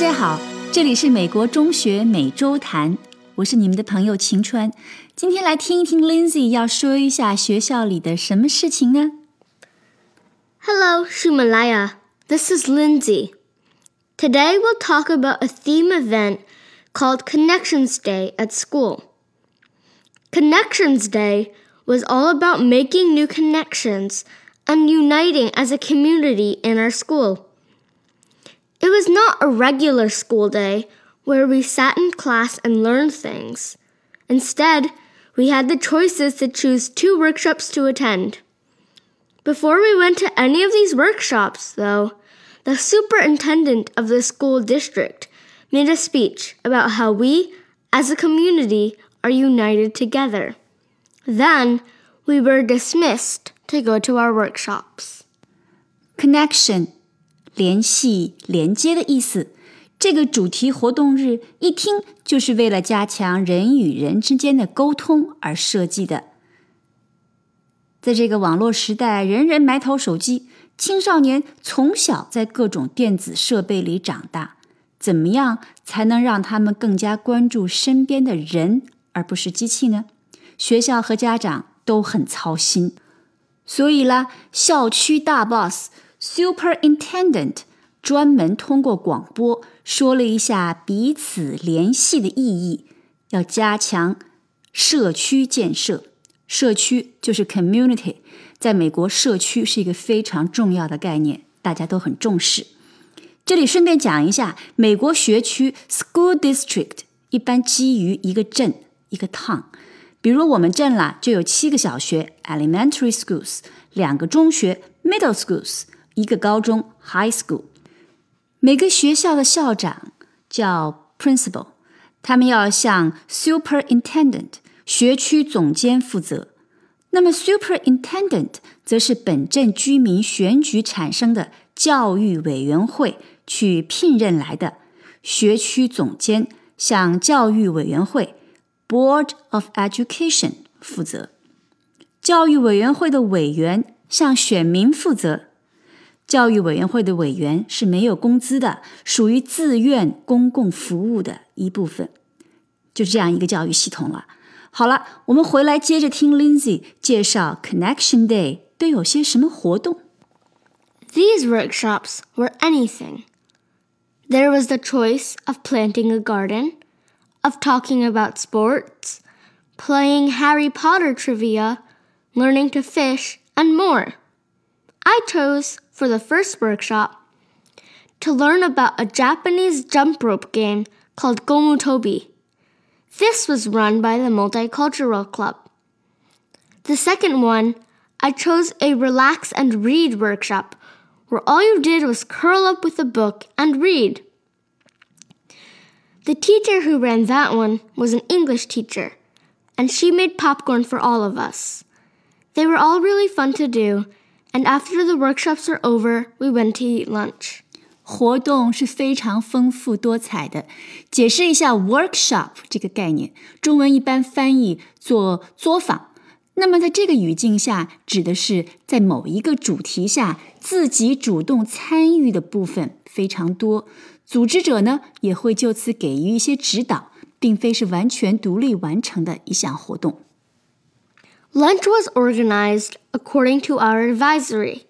家好，这里是美国中学每周谈，我是你们的朋友晴川。今天来听一听 Lindsay 要说一下学校里的什么事情呢？Hello, Ximalaya. This is Lindsay. Today we'll talk about a theme event called Connections Day at school. Connections Day was all about making new connections and uniting as a community in our school. It was not a regular school day where we sat in class and learned things. Instead, we had the choices to choose two workshops to attend. Before we went to any of these workshops, though, the superintendent of the school district made a speech about how we, as a community, are united together. Then we were dismissed to go to our workshops. Connection 联系、连接的意思。这个主题活动日一听就是为了加强人与人之间的沟通而设计的。在这个网络时代，人人埋头手机，青少年从小在各种电子设备里长大，怎么样才能让他们更加关注身边的人，而不是机器呢？学校和家长都很操心。所以啦，校区大 boss。Superintendent 专门通过广播说了一下彼此联系的意义，要加强社区建设。社区就是 community，在美国，社区是一个非常重要的概念，大家都很重视。这里顺便讲一下，美国学区 school district 一般基于一个镇一个 town，比如我们镇啦就有七个小学 elementary schools，两个中学 middle schools。一个高中 （high school），每个学校的校长叫 principal，他们要向 superintendent 学区总监负责。那么 superintendent 则是本镇居民选举产生的教育委员会去聘任来的。学区总监向教育委员会 board of education 负责。教育委员会的委员向选民负责。教育委员会的委员是没有工资的，属于自愿公共服务的一部分，就是这样一个教育系统了。好了，我们回来接着听 Lindsay 介绍 Connection Day 都有些什么活动。These workshops were anything. There was the choice of planting a garden, of talking about sports, playing Harry Potter trivia, learning to fish, and more. I chose for the first workshop to learn about a Japanese jump rope game called Gomutobi. This was run by the Multicultural Club. The second one, I chose a relax and read workshop where all you did was curl up with a book and read. The teacher who ran that one was an English teacher, and she made popcorn for all of us. They were all really fun to do, and after the workshops are over, we went to eat lunch. 活动是非常丰富多彩的。解释一下 workshop 这个概念，中文一般翻译做作坊。那么在这个语境下，指的是在某一个主题下自己主动参与的部分非常多，组织者呢也会就此给予一些指导，并非是完全独立完成的一项活动。Lunch was organized according to our advisory.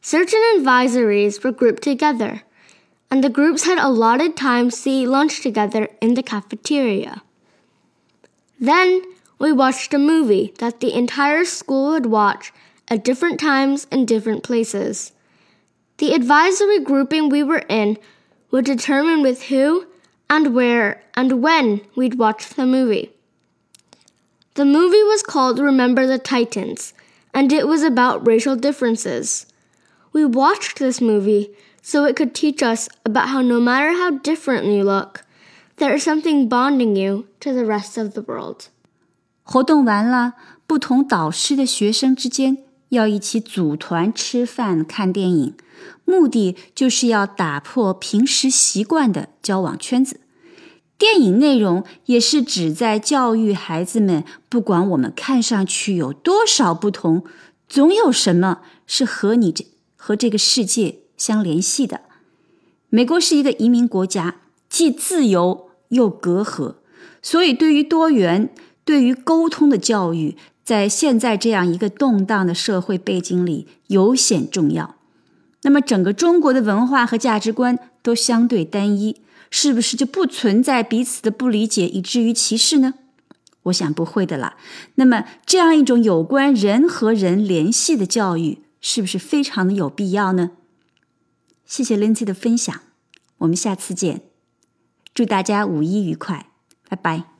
Certain advisories were grouped together, and the groups had allotted times to eat lunch together in the cafeteria. Then we watched a movie that the entire school would watch at different times in different places. The advisory grouping we were in would determine with who and where and when we'd watch the movie. The movie was called Remember the Titans, and it was about racial differences. We watched this movie so it could teach us about how no matter how different you look, there is something bonding you to the rest of the world. 活动完了，不同导师的学生之间要一起组团吃饭、看电影，目的就是要打破平时习惯的交往圈子。 电影内容也是指在教育孩子们，不管我们看上去有多少不同，总有什么是和你这和这个世界相联系的。美国是一个移民国家，既自由又隔阂，所以对于多元、对于沟通的教育，在现在这样一个动荡的社会背景里尤显重要。那么，整个中国的文化和价值观都相对单一，是不是就不存在彼此的不理解，以至于歧视呢？我想不会的啦。那么，这样一种有关人和人联系的教育，是不是非常的有必要呢？谢谢 Lindsay 的分享，我们下次见。祝大家五一愉快，拜拜。